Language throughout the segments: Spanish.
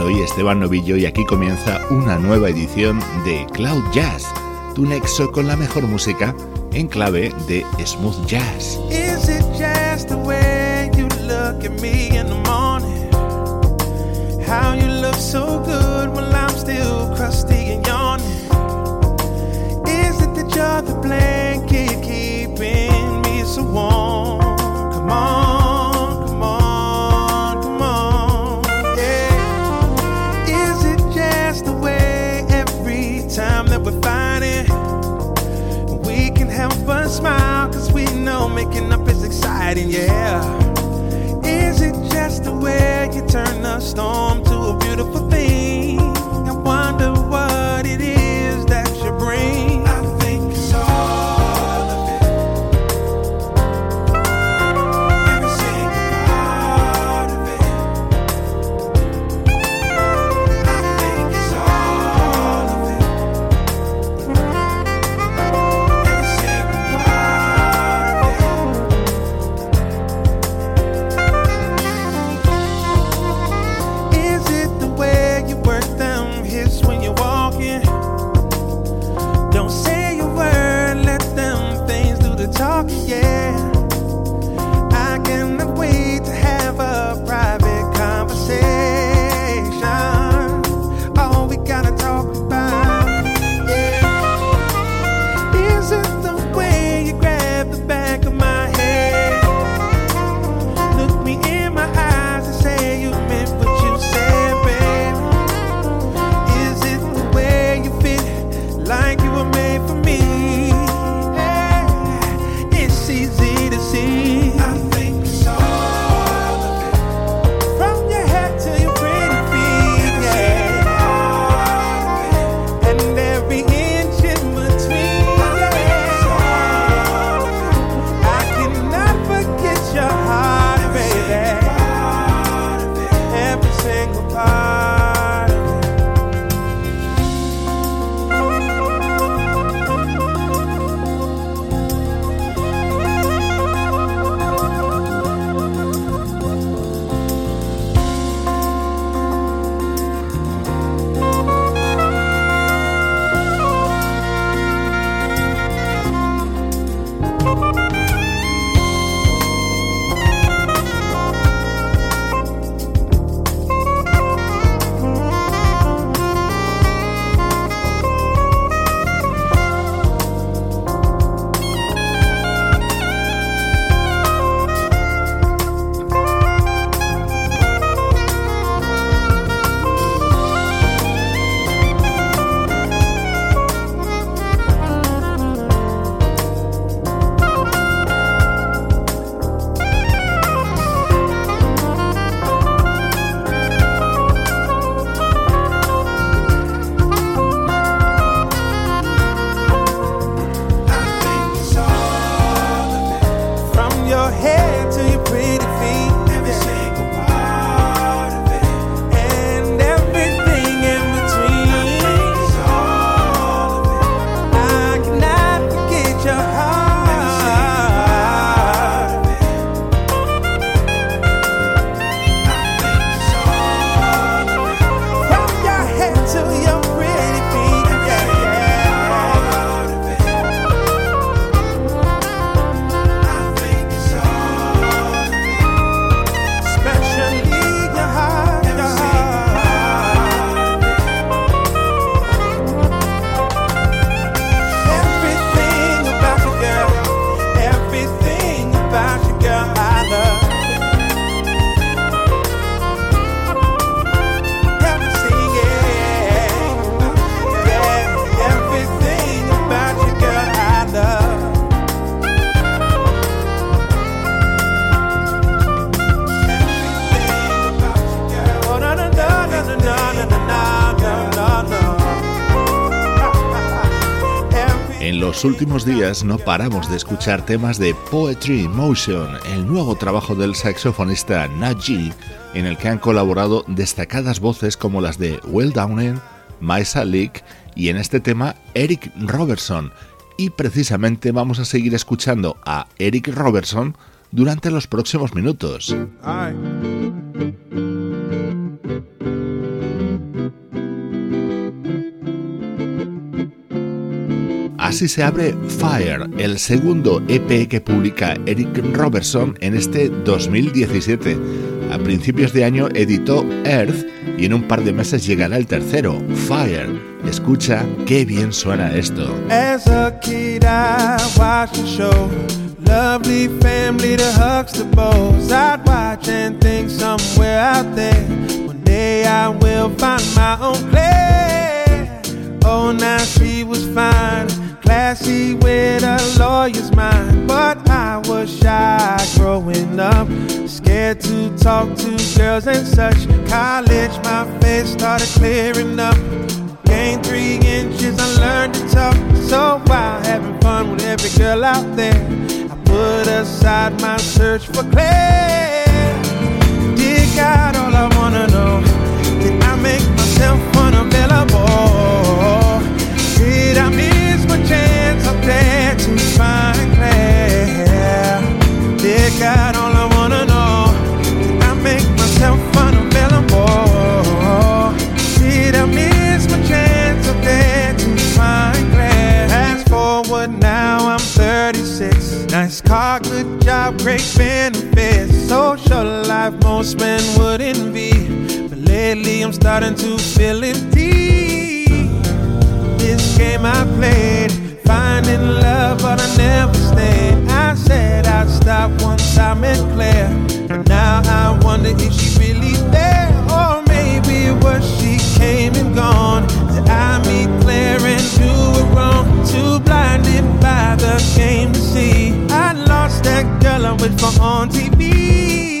Soy Esteban Novillo y aquí comienza una nueva edición de Cloud Jazz, tu nexo con la mejor música en clave de smooth jazz. Is it just the way you look at me in the morning? How you look so good while I'm still crusty and yawning? Is it that you're the blanket keeping me so warm? Come on. Making up is exciting, yeah. Is it just the way you turn a storm to a beautiful los últimos días no paramos de escuchar temas de Poetry Motion, el nuevo trabajo del saxofonista Naji, en el que han colaborado destacadas voces como las de Will Downing, Maisa Leak y en este tema Eric Robertson. Y precisamente vamos a seguir escuchando a Eric Robertson durante los próximos minutos. Así se abre Fire, el segundo EP que publica Eric Robertson en este 2017. A principios de año editó Earth y en un par de meses llegará el tercero, Fire. Escucha qué bien suena esto. As a kid I watched the show. Lovely family, Huxtables. I'd watch and think somewhere out there. One day I will find my own place. Oh, now she was fine. Classy with a lawyer's mind, but I was shy growing up, scared to talk to girls and such. College, my face started clearing up. Gained three inches, I learned to talk. So while having fun with every girl out there, I put aside my search for clarity. Dear God, all I wanna know, did I make myself unavailable? Find Claire? Dear God, all I wanna know, I make myself unavailable? Did I miss my chance there to find Claire? Fast forward now, I'm 36. Nice car, good job, great benefits. Social life most men would envy. But lately I'm starting to feel empty met Claire. But now I wonder if she really there. Or maybe it was she came and gone. Did I meet Claire and do it wrong? Too blinded by the shame to see. I lost that girl I wait for on TV.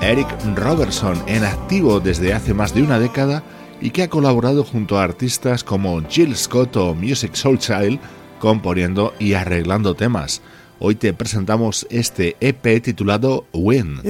Eric Robertson, en activo desde hace más de una década y que ha colaborado junto a artistas como Jill Scott o Music Soul Child, componiendo y arreglando temas. Hoy te presentamos este EP titulado Win.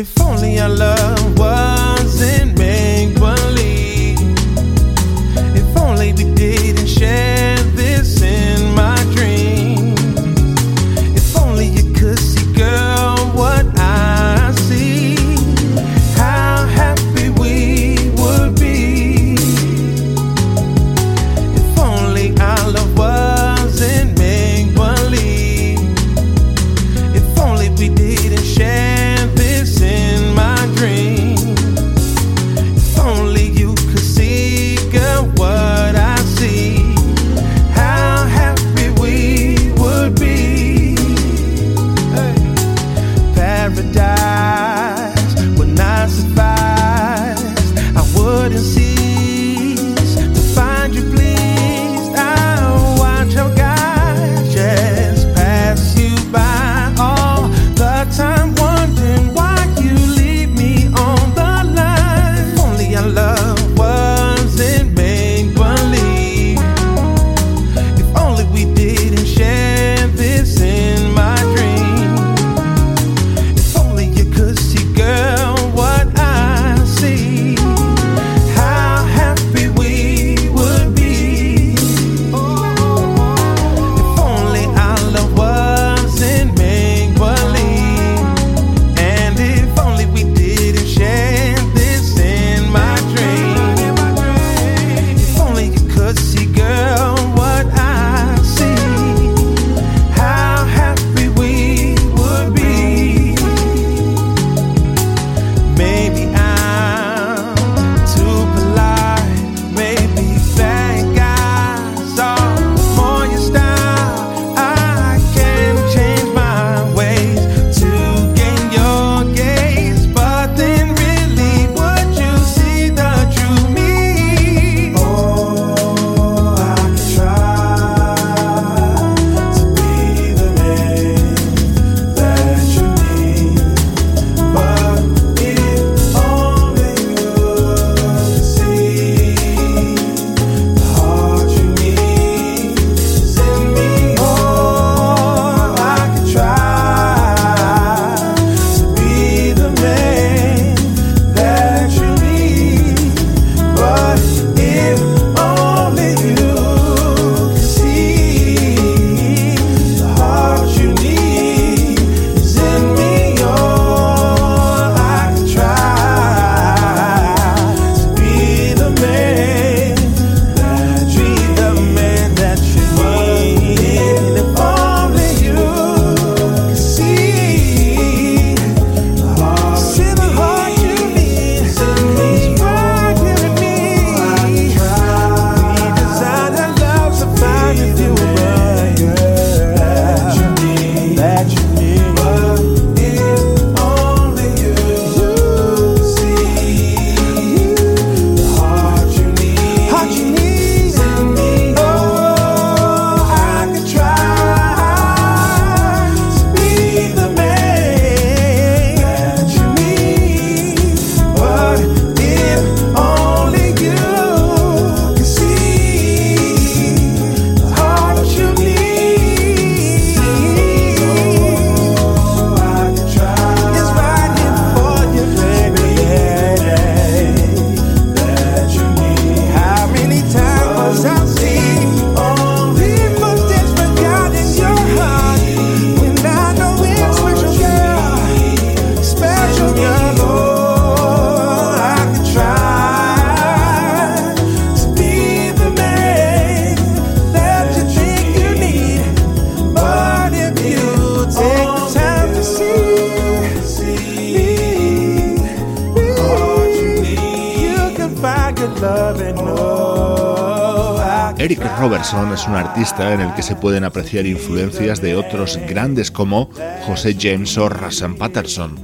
En el que se pueden apreciar influencias de otros grandes como José James o Rassan Patterson.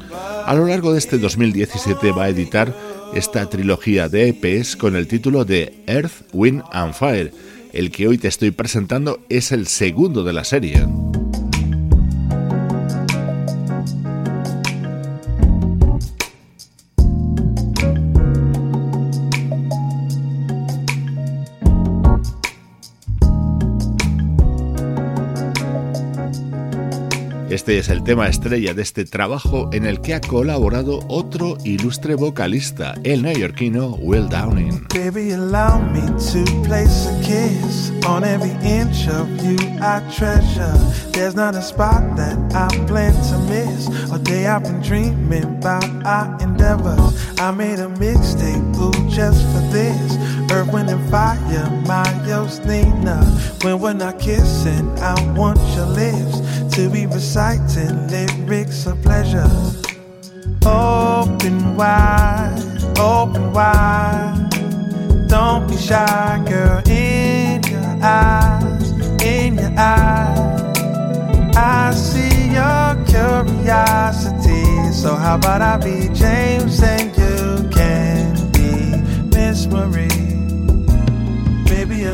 A lo largo de este 2017 va a editar esta trilogía de EPs con el título de Earth, Wind and Fire. El que hoy te estoy presentando es el segundo de la serie. Este es el tema estrella de este trabajo en el que ha colaborado otro ilustre vocalista, el neoyorquino Will Downing. Baby, allow me to place a kiss on every inch of you I treasure. There's not a spot that I plan to miss. All day I've been dreaming about our endeavors. I made a mixtape, ooh, just for this. Earth, wind, and fire, my Nina. When we're not kissing, I want your lips to be reciting lyrics of pleasure. Open wide, open wide. Don't be shy, girl. In your eyes, in your eyes, I see your curiosity. So how about I be James and you can be Miss Marie?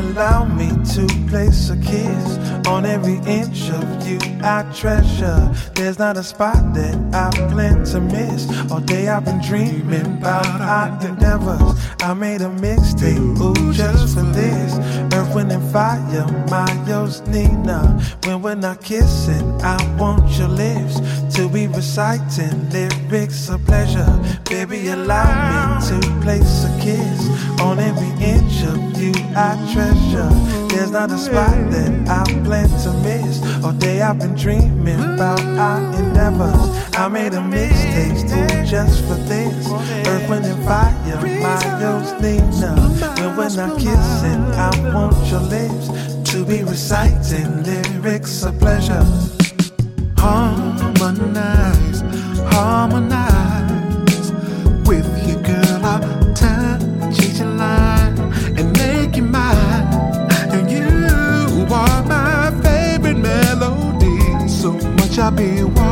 Allow me to place a kiss on every inch of you I treasure. There's not a spot that I plan to miss. All day I've been dreaming about our endeavors. I made a mixtape, ooh, just for this. Earth, wind, and fire, my yo's Nina. When we're not kissing, I want your lips to be reciting lyrics of pleasure. Baby, allow me to place a kiss on every inch of you I treasure. There's not a spot that I plan to miss. All day I've been dreaming about our endeavors. I made a mistake, too just for this. Earth, wind, and fire, my yo's Nina. When we're not kissing, I want your lips to be reciting lyrics of pleasure. Harmonize, harmonize shall be one.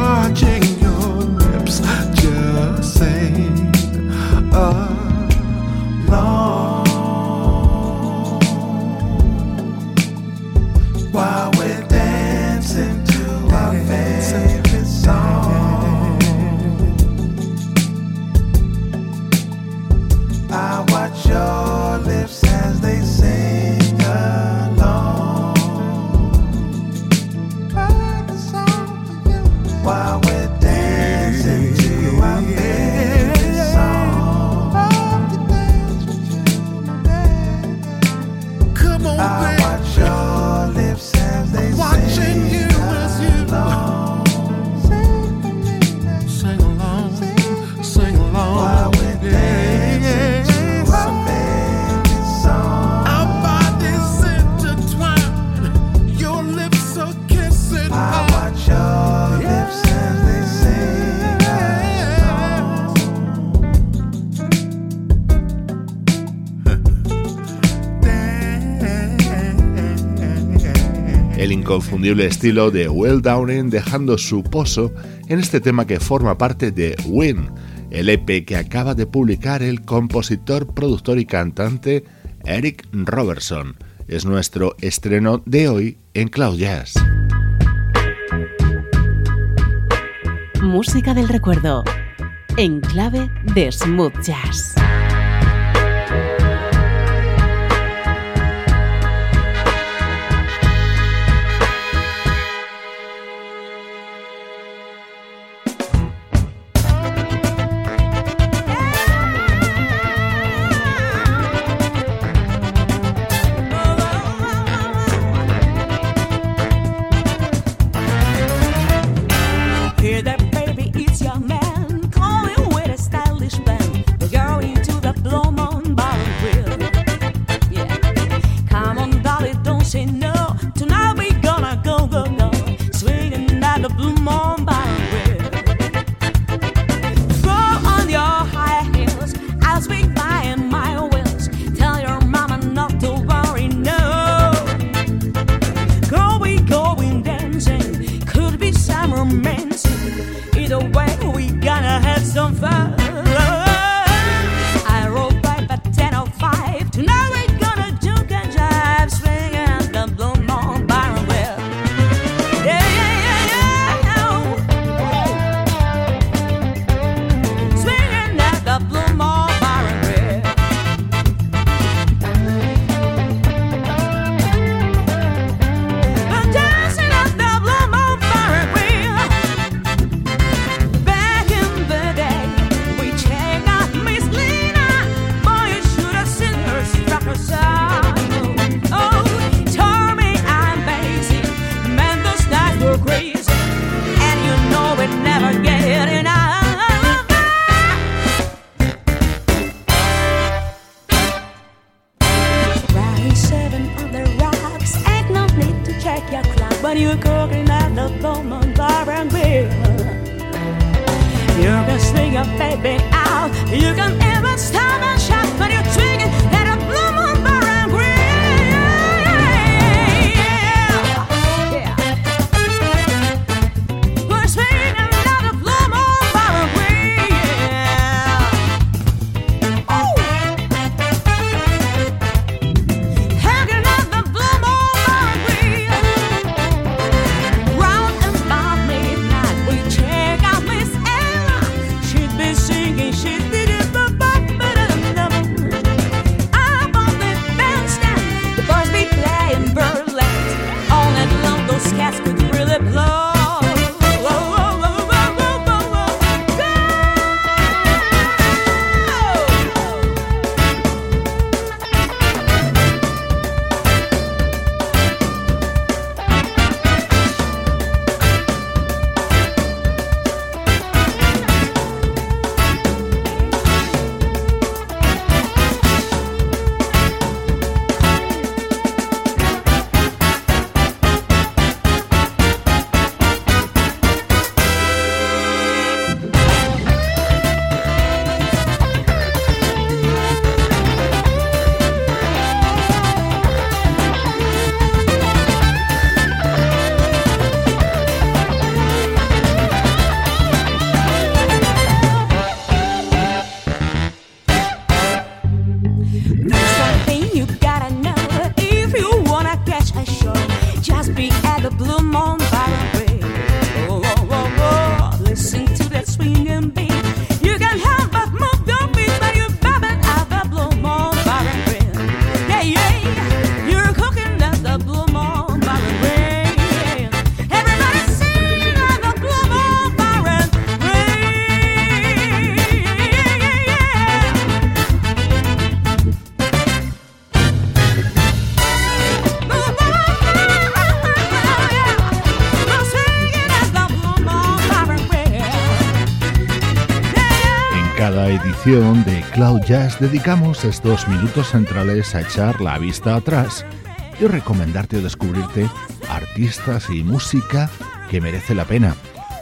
Inconfundible estilo de Will Downing dejando su pozo en este tema que forma parte de Win, el EP que acaba de publicar el compositor, productor y cantante Eric Robertson. Es nuestro estreno de hoy en Cloud Jazz. Música del recuerdo. En clave de smooth jazz. Cloud Jazz dedicamos estos minutos centrales a echar la vista atrás y recomendarte o descubrirte artistas y música que merece la pena.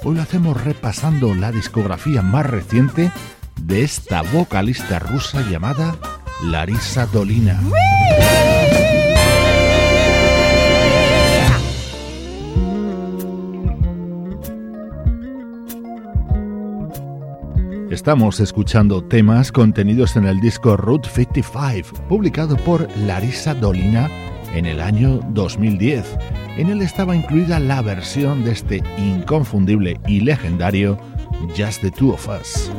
Hoy lo hacemos repasando la discografía más reciente de esta vocalista rusa llamada Larisa Dolina. Estamos escuchando temas contenidos en el disco Route 55, publicado por Larissa Dolina en el año 2010. En él estaba incluida la versión de este inconfundible y legendario Just the Two of Us.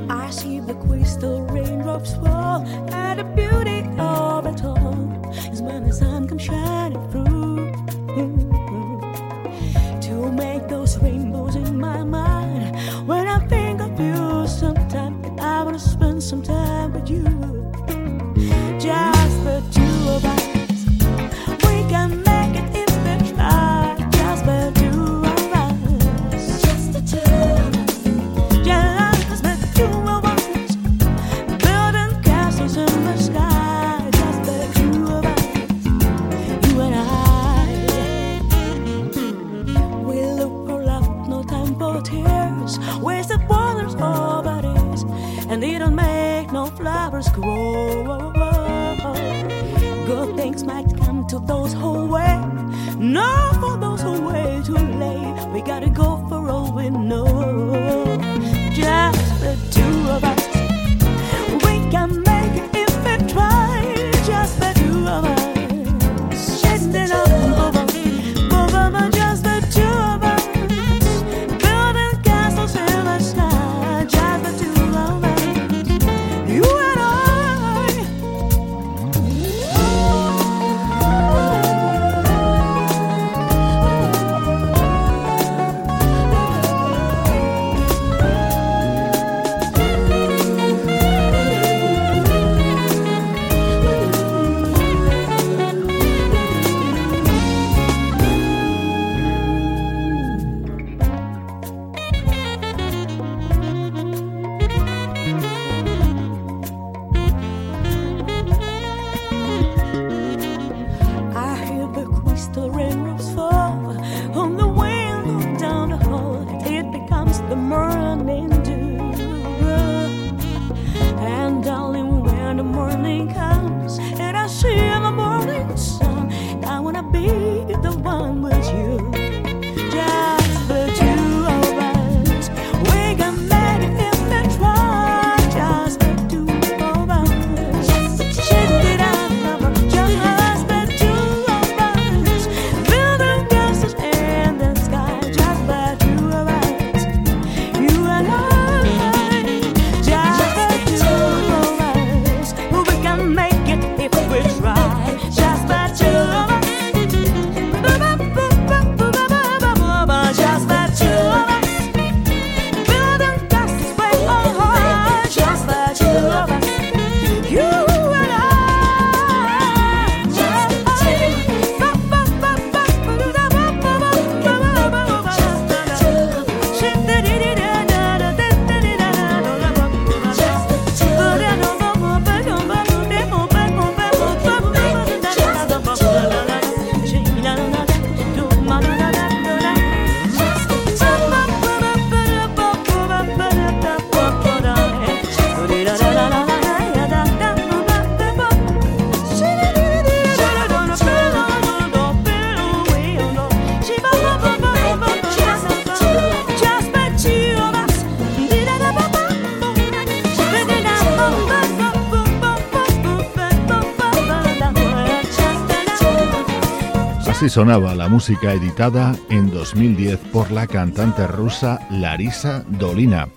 Sonaba la música editada en 2010 por la cantante rusa Larisa Dolina.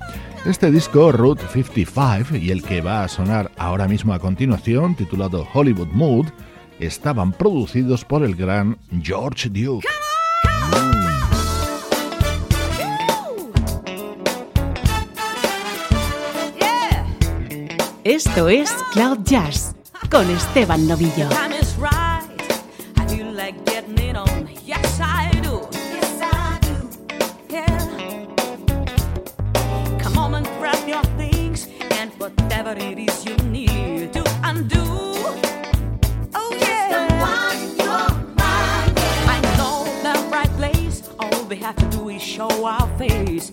Este disco, Route 55, y el que va a sonar ahora mismo a continuación, titulado Hollywood Mood, estaban producidos por el gran George Duke. Esto es Cloud Jazz con Esteban Novillo. Show our face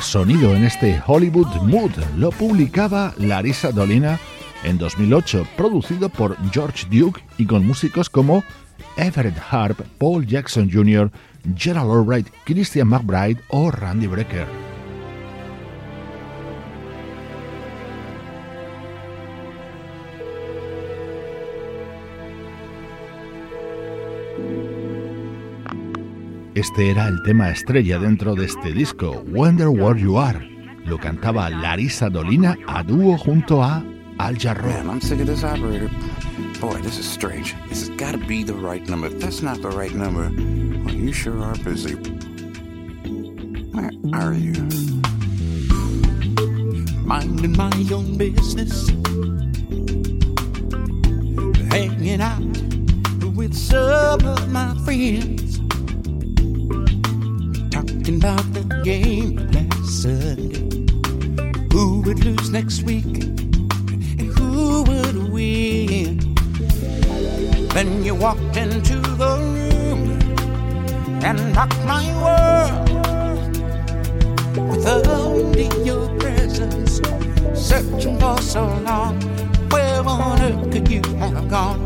sonido en este Hollywood Mood. Lo publicaba Larissa Dolina en 2008, producido por George Duke y con músicos como Everett Harp, Paul Jackson Jr., Gerald Albright, Christian McBride o Randy Brecker. Este era el tema estrella dentro de este disco, Wonder Where You Are. lo cantaba Larisa Dolina a dúo junto a Al. Man, I'm sick of this operator. Boy, this is strange. This has got to be the right number. If that's not the right number, well, you sure are busy. Where are you? Minding my own business. Hanging out with some of my friends. Talking about the game last Sunday. Who would lose next week? And who would win? Then you walked into the room and knocked my world with only your presence. Searching for so long, where on earth could you have gone?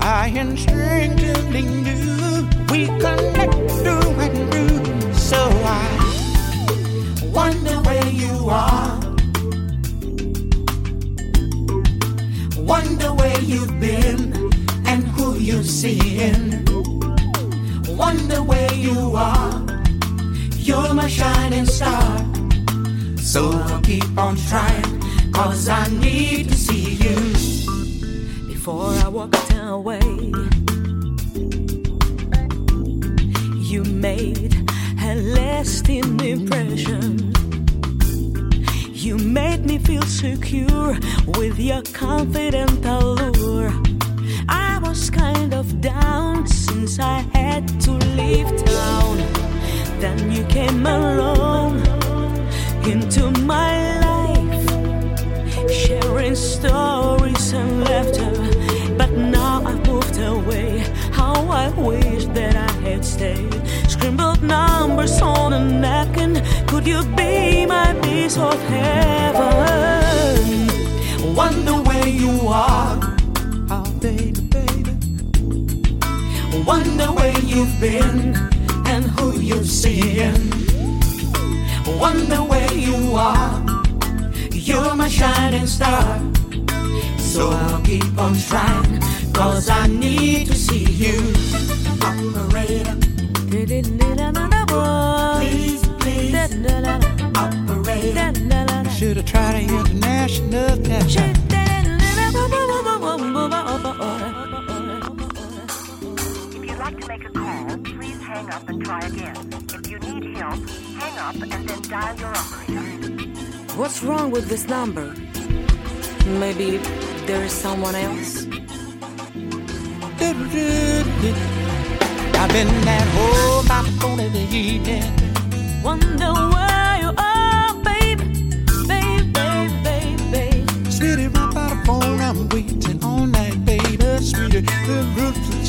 I instinctively knew we connect through and through. So I wonder where you are. Wonder where you've been and who you're seeing. Wonder where you are. You're my shining star. So I'll keep on trying, cause I need to see you. Before I walk away, you made a lasting impression. You made me feel secure with your confident allure. I was kind of down since I had to leave town. Then you came along into my life, sharing stories and laughter. But now I moved away. How I wish that I had stayed. Scribbled numbers on a napkin. Could you be my piece of heaven? Wonder where you are. Oh, baby, baby. Wonder where you've been and who you're seeing. Wonder where you are. You're my shining star. So I'll keep on trying, cause I need to see you. Operator, please, please. Operator, should have tried an international connection. If you'd like to make a call, please hang up and try again. If you need help, hang up and then dial your operator. What's wrong with this number? Maybe there is someone else? Been at home by the phone the evening. Wonder where you are, baby, baby, baby, baby, baby. Sweetie, right by the phone, I'm waiting all night, baby. Sweetie, the roots,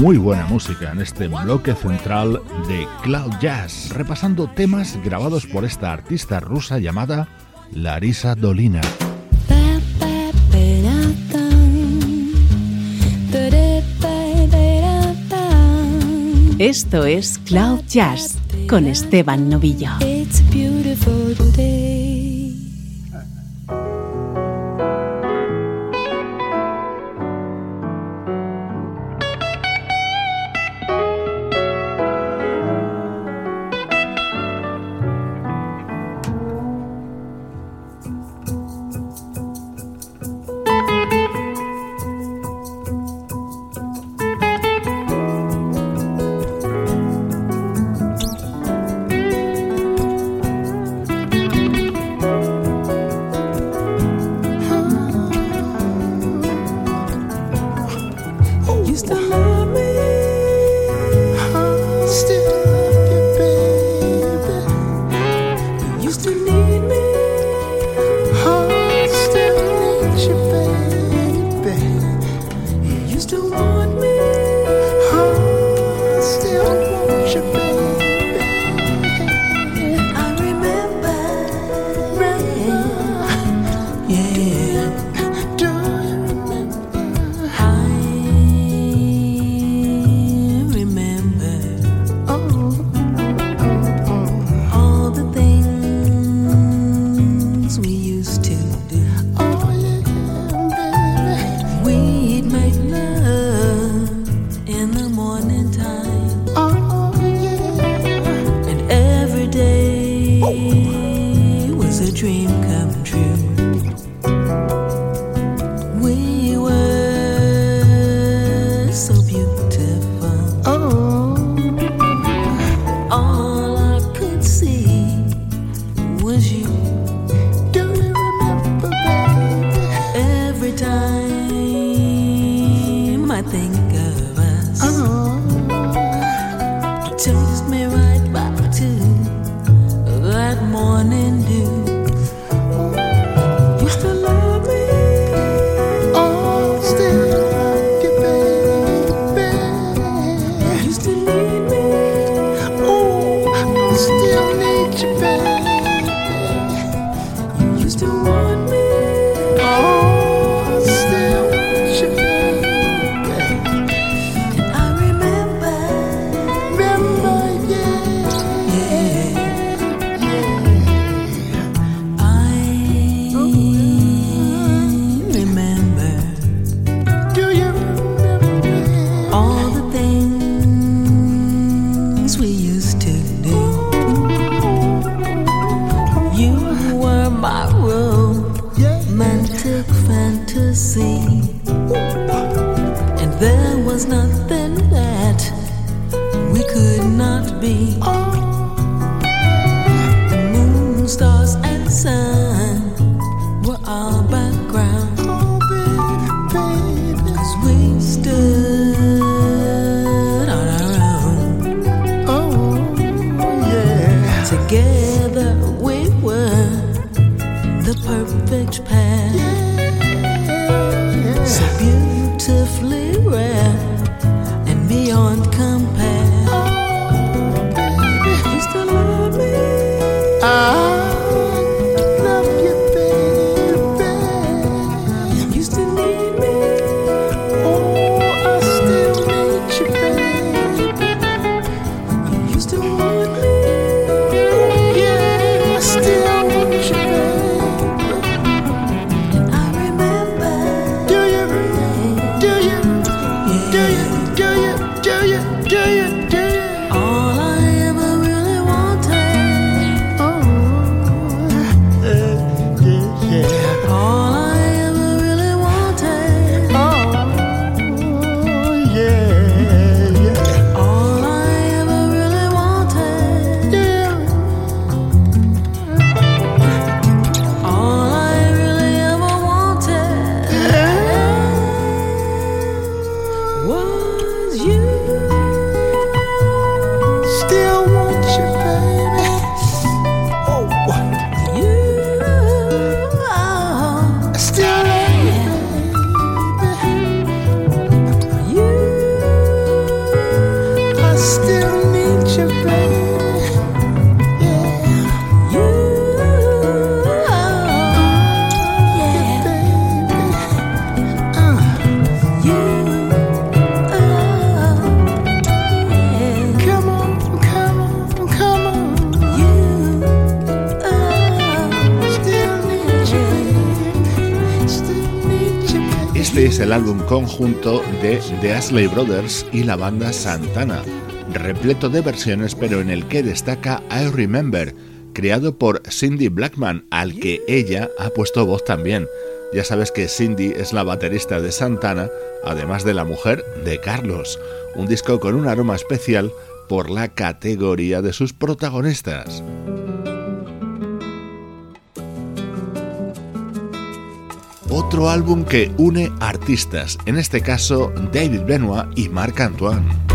muy buena música en este bloque central de Cloud Jazz, repasando temas grabados por esta artista rusa llamada Larisa Dolina. Esto es Cloud Jazz con Esteban Novillo. El álbum conjunto de The Ashley Brothers y la banda Santana, repleto de versiones pero en el que destaca I Remember, creado por Cindy Blackman, al que ella ha puesto voz también. Ya sabes que Cindy es la baterista de Santana, además de la mujer de Carlos, un disco con un aroma especial por la categoría de sus protagonistas. Otro álbum que une artistas, en este caso David Benoit y Marc Antoine.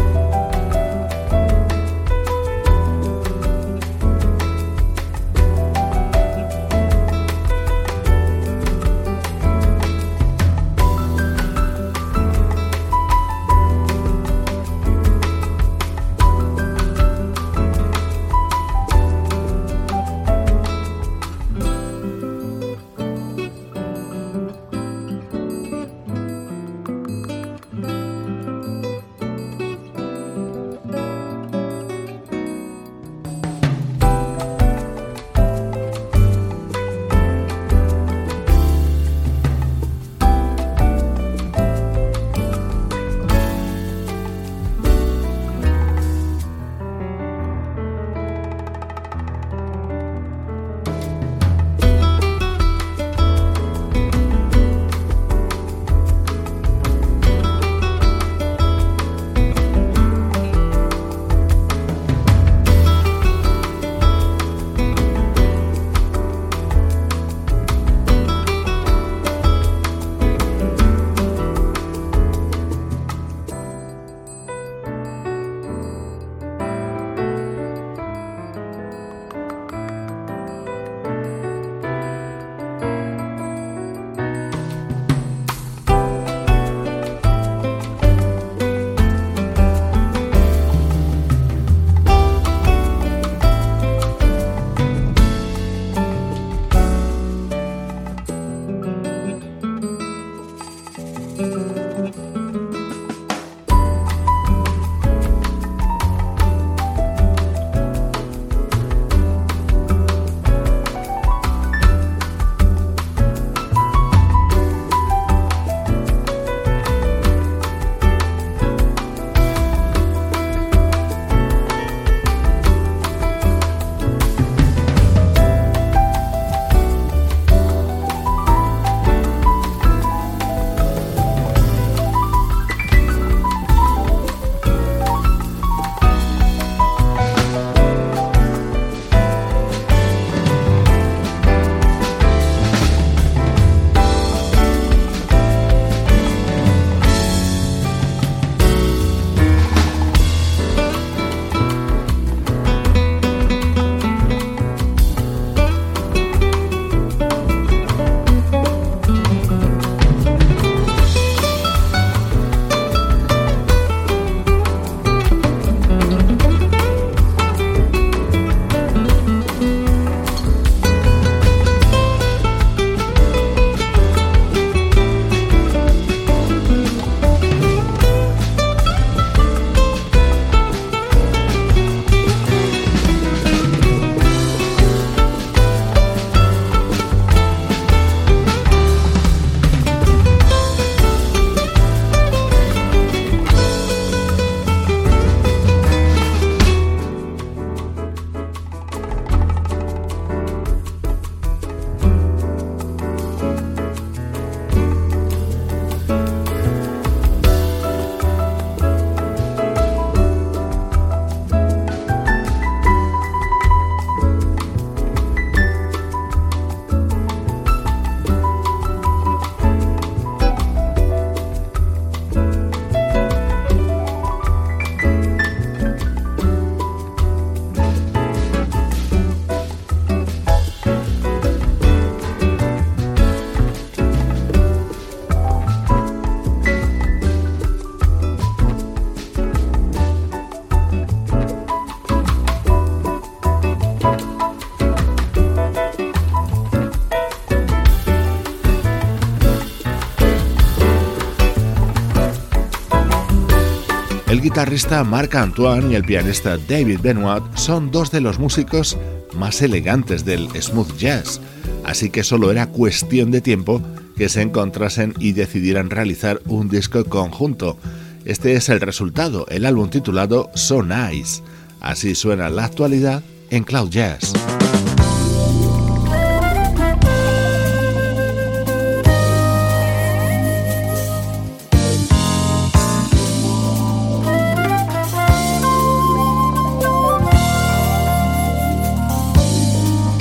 Guitarrista Marc Antoine y el pianista David Benoit son dos de los músicos más elegantes del smooth jazz, así que solo era cuestión de tiempo que se encontrasen y decidieran realizar un disco conjunto. Este es el resultado, el álbum titulado So Nice. Así suena la actualidad en Cloud Jazz.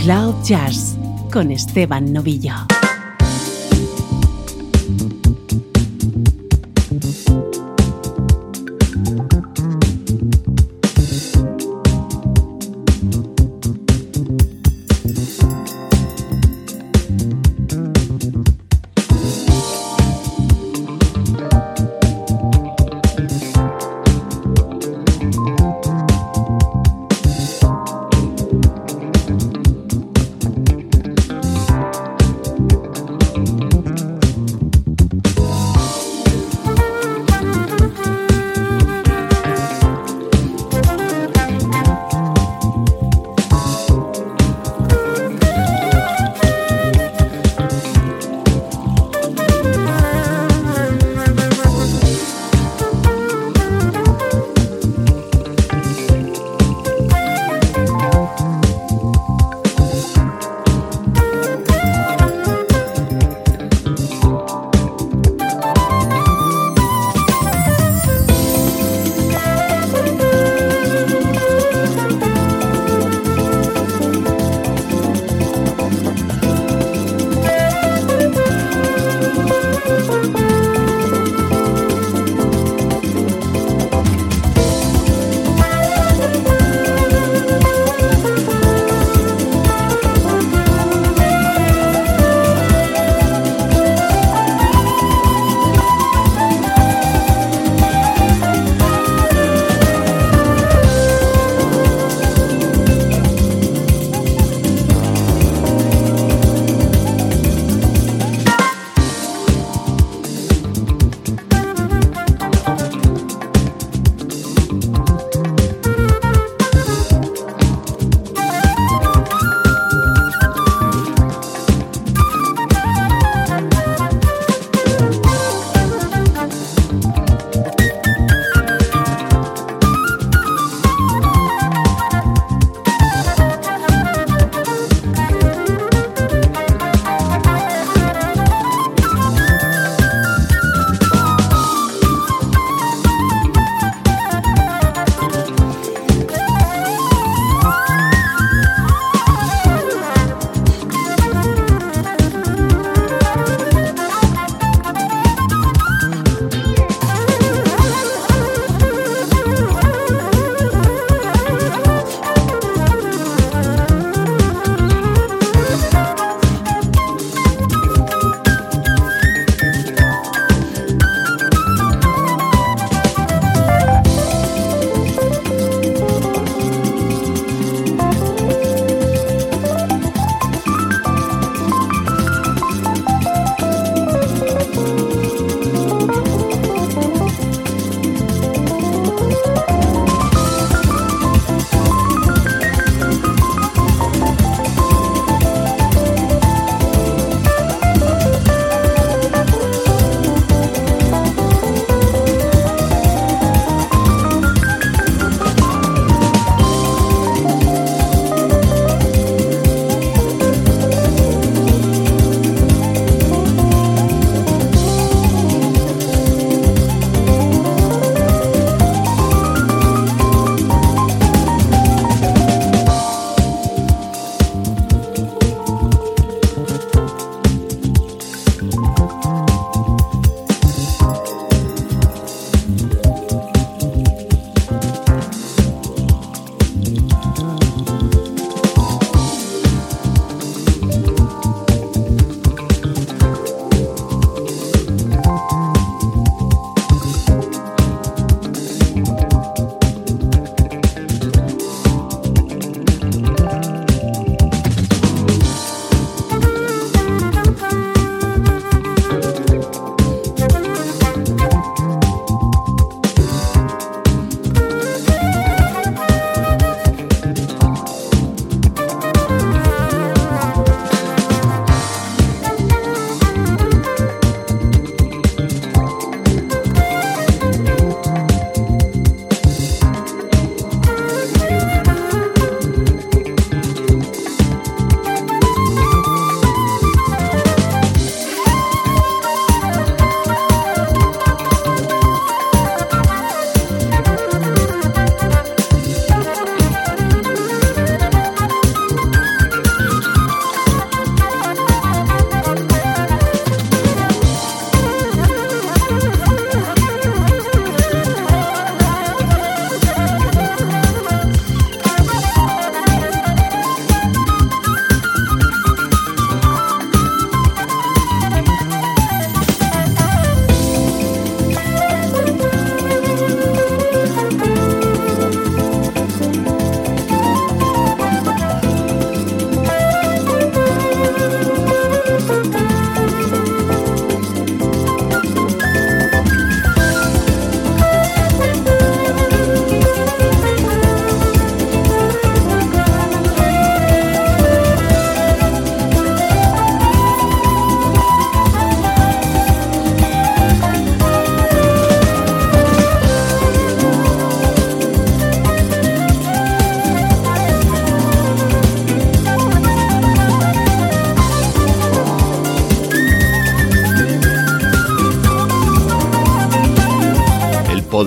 Cloud Jazz con Esteban Novillo.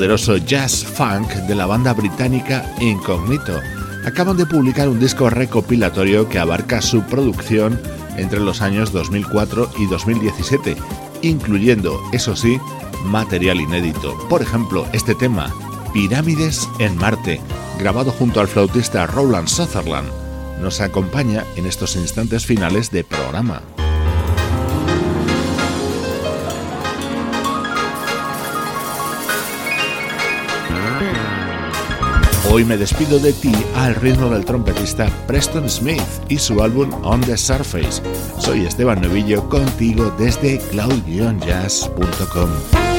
Poderoso jazz funk de la banda británica Incognito. Acaban de publicar un disco recopilatorio que abarca su producción entre los años 2004 y 2017, incluyendo, eso sí, material inédito. Por ejemplo, este tema, Pirámides en Marte, grabado junto al flautista Roland Sutherland, nos acompaña en estos instantes finales de programa. Hoy me despido de ti al ritmo del trompetista Preston Smith y su álbum On the Surface. Soy Esteban Novillo contigo desde cloud-jazz.com.